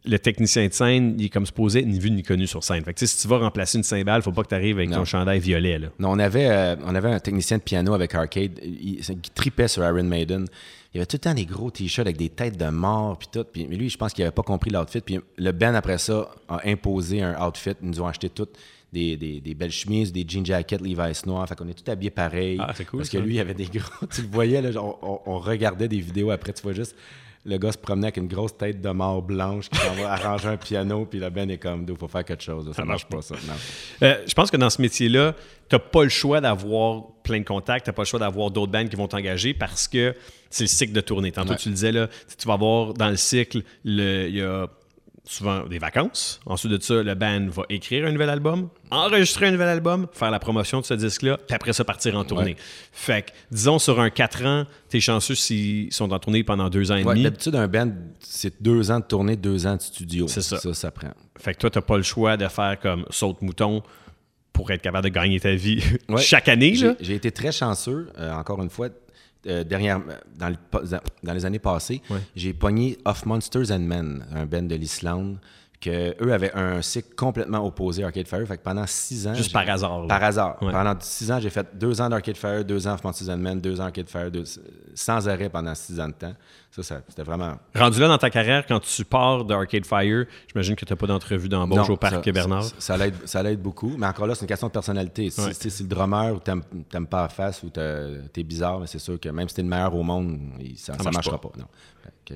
le technicien de scène, il est comme supposé ni vu ni connu sur scène. Fait que si tu vas remplacer une cymbale, faut pas que tu arrives avec Non. ton chandail violet. Là. Non, on avait, euh, on avait un technicien de piano avec Arcade. Il, il tripait sur Iron Maiden. Il y avait tout le temps des gros t-shirts avec des têtes de mort, puis tout. Puis mais lui, je pense qu'il avait pas compris l'outfit. Puis le band, après ça, a imposé un outfit. Ils nous ont acheté toutes des, des, des belles chemises, des jean jackets Levi's noirs. Fait qu'on est tous habillés pareil. Ah, c'est cool, Parce que lui, il avait des gros... tu le voyais, là, on regardait des vidéos après. Tu vois juste... Le gars se promenait avec une grosse tête de mort blanche qui s'en va arranger un piano, puis le band est comme, il faut faire quelque chose. là. Ça, marche pas, ça. Non. Euh, je pense que dans ce métier-là, tu n'as pas le choix d'avoir plein de contacts, tu n'as pas le choix d'avoir d'autres bands qui vont t'engager parce que c'est le cycle de tournée. Tantôt, Ouais. tu le disais, là, tu vas avoir dans le cycle, le- il y a souvent des vacances. Ensuite de ça, le band va écrire un nouvel album, enregistrer un nouvel album, faire la promotion de ce disque-là, puis après ça, partir en tournée. Ouais. Fait que, disons, sur un 4 ans, tu es chanceux s'ils sont en tournée pendant deux ans et Ouais, demi. D'habitude, un band, c'est deux ans de tournée, deux ans de studio. C'est ça. Ça, ça prend. Fait que toi, t'as pas le choix de faire comme saute mouton pour être capable de gagner ta vie Ouais. chaque année. J'ai été très chanceux, euh, encore une fois, euh, derrière, dans, le dans les années passées. Ouais. J'ai pogné Of Monsters and Men, un band de l'Islande, que eux avaient un cycle complètement opposé à Arcade Fire. Fait que pendant six ans. Juste par hasard, là. Par hasard. Ouais. Pendant six ans, j'ai fait deux ans d'Arcade Fire, deux ans and Men, deux ans Arcade Fire, deux- sans arrêt pendant six ans de temps. Ça, ça c'était vraiment. Rendu là dans ta carrière, quand tu pars de Arcade Fire, j'imagine que tu n'as pas d'entrevue d'embauche Non, au Parc ça- Bernard. Ça, l'aide, ça beaucoup. Mais encore là, c'est une question de personnalité. Si, Ouais. si le drummer ou t'aimes, t'aimes pas la face ou t'es, bizarre, mais c'est sûr que même si t'es le meilleur au monde, ça, marche marchera pas. pas. non.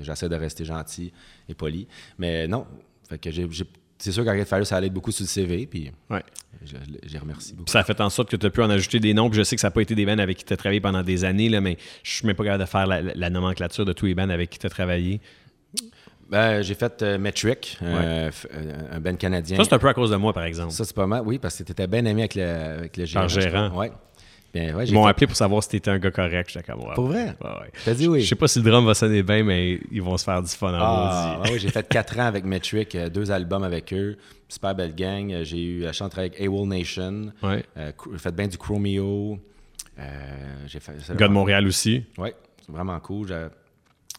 J'essaie de rester gentil et poli. Mais non. Fait que j'ai, c'est sûr qu'Arcade Fire, ça l'aide beaucoup sur le CV. Puis Ouais. j'ai remercié beaucoup. Puis ça a fait en sorte que tu as pu en ajouter des noms. Puis je sais que ça n'a pas été des bands avec qui tu as travaillé pendant des années, là, mais je suis même pas capable de faire la, la nomenclature de tous les bands avec qui tu as travaillé. Ben, j'ai fait euh, Metric, euh, euh, un band canadien. Ça, c'est un peu à cause de moi, par exemple. Ça, c'est pas mal. Oui, parce que t'étais bien ami avec le, avec le gérant. Par gérant. Ouais. Bien, ouais, Ils m'ont appelé pour savoir si tu étais un gars correct. J'étais comme. Pour vrai? Ouais, ouais. T'as dit oui. Je sais pas si le drum va sonner bien, mais ils vont se faire du fun en Ah, ouais, j'ai fait quatre ans avec Metric, euh, deux albums avec eux, super belle gang. Euh, J'ai eu la chance de travailler avec AWOL Nation. Ouais. Euh, j'ai fait bien du Chromeo. Euh, j'ai fait. Gars de Montréal aussi. Ouais, c'est vraiment cool.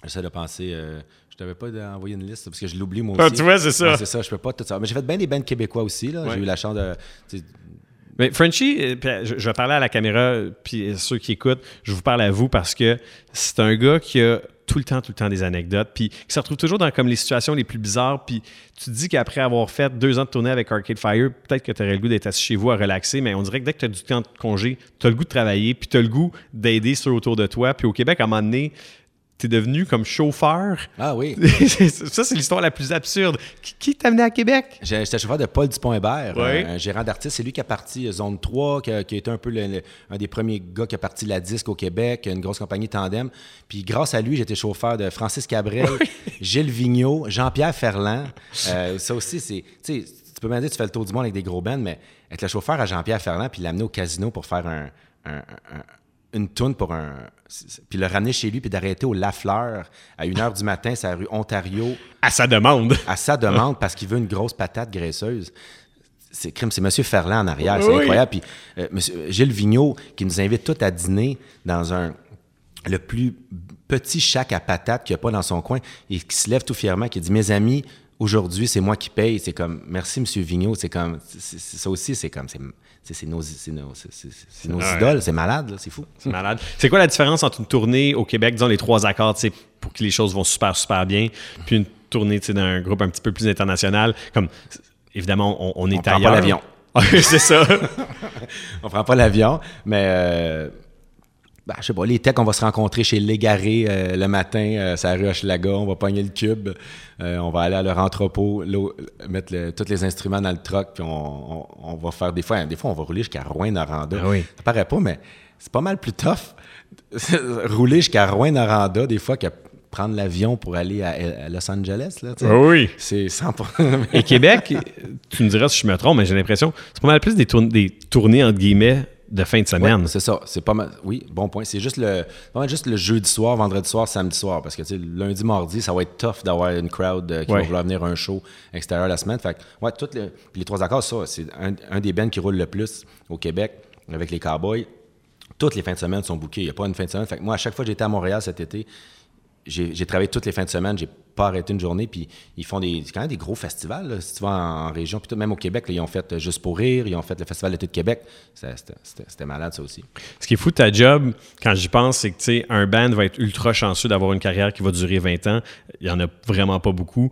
J'essaie de penser. euh, je t'avais pas envoyé une liste parce que je l'oublie moi Ah, aussi. tu vois, c'est ça. Ouais, c'est ça, je peux pas tout ça. Mais j'ai fait bien des bands québécois aussi. là. J'ai eu la chance de. Mais Frenchie, euh, puis, euh, je, vais parler à la caméra, puis euh, ceux qui écoutent, je vous parle à vous parce que c'est un gars qui a tout le temps, tout le temps des anecdotes, puis qui se retrouve toujours dans comme les situations les plus bizarres, puis tu te dis qu'après avoir fait deux ans de tournée avec Arcade Fire, peut-être que tu aurais le goût d'être assis chez vous à relaxer, mais on dirait que dès que tu as du temps de congé, tu as le goût de travailler, puis tu as le goût d'aider ceux autour de toi, puis au Québec, à un moment donné, tu es devenu comme chauffeur. Ah oui. ça, c'est l'histoire la plus absurde. Qui, qui t'a amené à Québec? J'étais chauffeur de Paul Dupont-Hébert, un, un gérant d'artiste. C'est lui qui a parti euh, Zone 3, qui a, qui a été un peu le- le- un des premiers gars qui a parti la disque au Québec, une grosse compagnie Tandem. Puis grâce à lui, j'étais chauffeur de Francis Cabrel, Gilles Vigneault, Jean-Pierre Ferland. Euh, ça aussi, c'est. Tu peux bien dire que tu fais le tour du monde avec des gros bands, mais être le chauffeur à Jean-Pierre Ferland puis l'amener au casino pour faire un- un- un- une toune pour un. Puis le ramener chez lui puis d'arrêter au Lafleur à 1h du matin, c'est la rue Ontario À sa demande. à sa demande parce qu'il veut une grosse patate graisseuse. c'est crime, c'est M. Ferland en arrière, c'est incroyable. Puis euh, monsieur, Gilles Vigneault qui nous invite tous à dîner dans un le plus petit chac à patates qu'il n'y a pas dans son coin et qui se lève tout fièrement, qui dit Mes amis, aujourd'hui, c'est moi qui paye. C'est comme Merci, M. Vigneault. C'est comme ça aussi, c'est comme c'est nos, nos, nos Ouais. idoles, c'est malade, là, c'est fou. C'est malade. C'est quoi la différence entre une tournée au Québec, disons les trois accords, pour que les choses vont super, super bien, puis une tournée d'un groupe un petit peu plus international? Comme, évidemment, on, on est On prend pas ailleurs. l'avion. C'est ça. On prend pas l'avion, mais euh, ben, je sais pas, les techs, on va se rencontrer chez Légaré euh, le matin, euh, la rue Hochelaga, on va pogner le cube, euh, on va aller à leur entrepôt, mettre le- tous les instruments dans le truck, puis on, on- on va faire des fois, des fois on va rouler jusqu'à Rouen-Noranda. Ah oui. Ça paraît pas, mais c'est pas mal plus tough rouler jusqu'à Rouen-Noranda des fois que prendre l'avion pour aller à, à Los Angeles. Là. Ah oui. C'est 100 Et Québec, tu me diras si je me trompe, mais j'ai l'impression c'est pas mal plus des, tourn- des tournées, entre guillemets, de fin de semaine. Ouais, c'est ça. C'est pas mal. Oui, bon point. C'est juste le, juste le jeudi soir, vendredi soir, samedi soir. Parce que tu sais, lundi, mardi, ça va être tough d'avoir une crowd euh, qui Ouais. va vouloir venir à un show extérieur la semaine. Fait que, ouais, toutes les, puis les trois accords, ça, c'est un, un des bands qui roule le plus au Québec avec les Cowboys. Toutes les fins de semaine sont bookées. Il n'y a pas une fin de semaine. Fait que moi, à chaque fois que j'étais à Montréal cet été, j'ai travaillé toutes les fins de semaine, j'ai pas arrêté une journée, puis ils font des, quand même des gros festivals, si tu vas en, région, puis même au Québec, ils ont fait euh, Juste pour rire, ils ont fait le Festival d'été de Québec, c'était- malade ça aussi. Ce qui est fou de ta job, quand j'y pense, c'est que tu sais, un band va être ultra chanceux d'avoir une carrière qui va durer 20 ans. Il n'y en a vraiment pas beaucoup.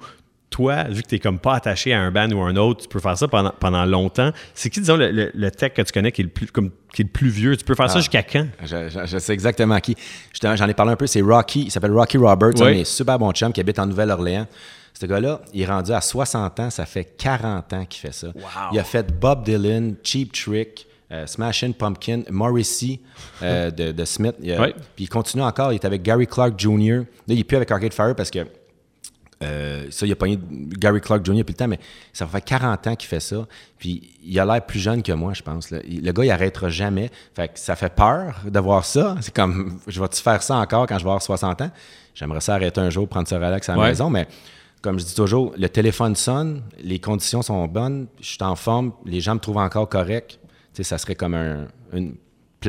Toi, vu que tu n'es comme pas attaché à un band ou à un autre, tu peux faire ça pendant, pendant longtemps. C'est qui, disons, le, le- le tech que tu connais qui est le plus, comme, qui est le plus vieux? Tu peux faire ça jusqu'à quand? Je, je- je sais exactement qui. J'en ai parlé un peu, c'est Rocky, il s'appelle Rocky Roberts, Oui. un super bons chums qui habite en Nouvelle-Orléans. Ce gars-là, il est rendu à 60 ans, ça fait 40 ans qu'il fait ça. Il a fait Bob Dylan, Cheap Trick, euh, Smashing Pumpkin, Morrissey euh, de, de Smith. Il a- Oui. Puis il continue encore, il est avec Gary Clark Jr. Là, il n'est plus avec Arcade Fire parce que euh, ça, il a pogné Gary Clark Jr. depuis le temps, mais ça fait 40 ans qu'il fait ça. Puis il a l'air plus jeune que moi, je pense. là. Le gars, il arrêtera jamais. Fait que ça fait peur de voir ça. C'est comme, je vais-tu faire ça encore quand je vais avoir 60 ans? J'aimerais ça arrêter un jour, prendre ça relax à la Ouais. maison, mais comme je dis toujours, le téléphone sonne, les conditions sont bonnes, je suis en forme, les gens me trouvent encore correct. Tu sais, ça serait comme un, une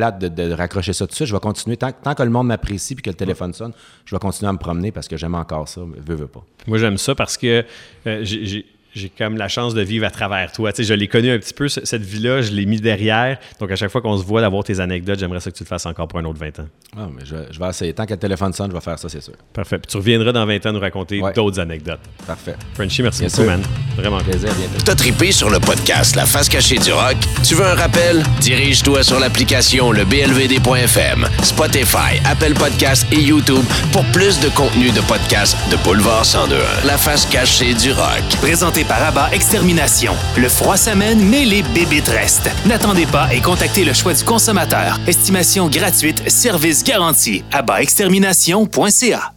de raccrocher ça tout de suite. Je vais continuer. Tant, tant que le monde m'apprécie puis que le téléphone sonne, je vais continuer à me promener parce que j'aime encore ça. Veux, veux pas. Moi, j'aime ça parce que euh, j'ai- j'ai comme la chance de vivre à travers toi. Tu sais, je l'ai connu un petit peu, ce- cette vie-là, je l'ai mis derrière. Donc, à chaque fois qu'on se voit, d'avoir tes anecdotes, j'aimerais ça que tu le fasses encore pour un autre 20 ans. Ah, mais je, je vais essayer. Tant que le téléphone sonne, je vais faire ça, c'est sûr. Parfait. Puis tu reviendras dans 20 ans nous raconter Ouais. d'autres anecdotes. Parfait. Frenchie, merci Bien beaucoup, sûr. man. Vraiment cool. Plaisir, bientôt. T'as trippé sur le podcast La face cachée du rock? Tu veux un rappel? Dirige-toi sur l'application le blvd.fm, Spotify, Apple Podcasts et YouTube pour plus de contenu de podcast de Boulevard 1021. La face cachée du rock. Présenté par Extermination. Le froid s'amène, mais les bébites restent. N'attendez pas et contactez le choix du consommateur. Estimation gratuite, service garanti. AbbaExtermination.ca